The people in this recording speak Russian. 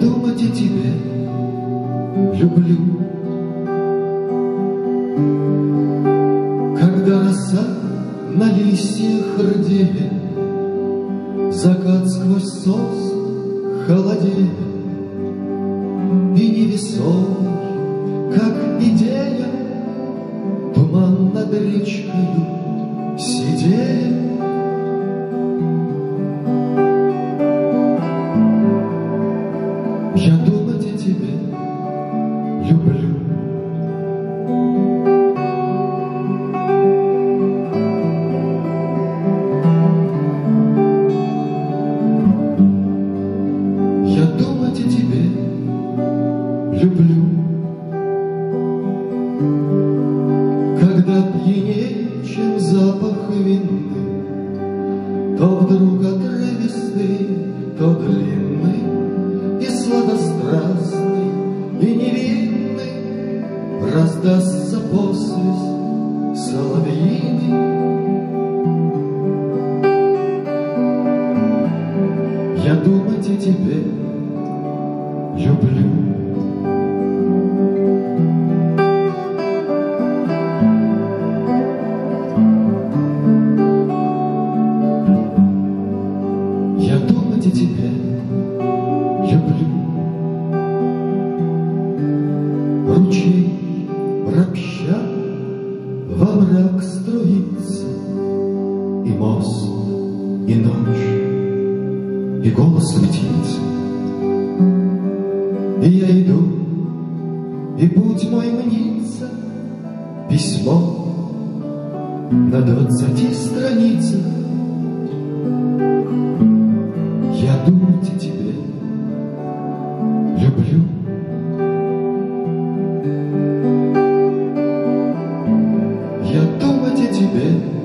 думать о тебе люблю. Когда роса на листьях рдели, Закат сквозь сос холодели, И невесом, как неделя, Туман над речкой сидел. Тебе люблю. Я думать о тебе люблю. Когда пьянее, запах вины, То вдруг отрывистый, то длинный сладострастный, и невинный Раздастся посвист соловьиный. Я думать о тебе люблю. Я думать о тебе люблю. Ручей ропща во мрак струится, И мост, и ночь, и голос птицы. И я иду, и путь мой мнится, Письмо на двадцати страницах. Я думать тебе bit.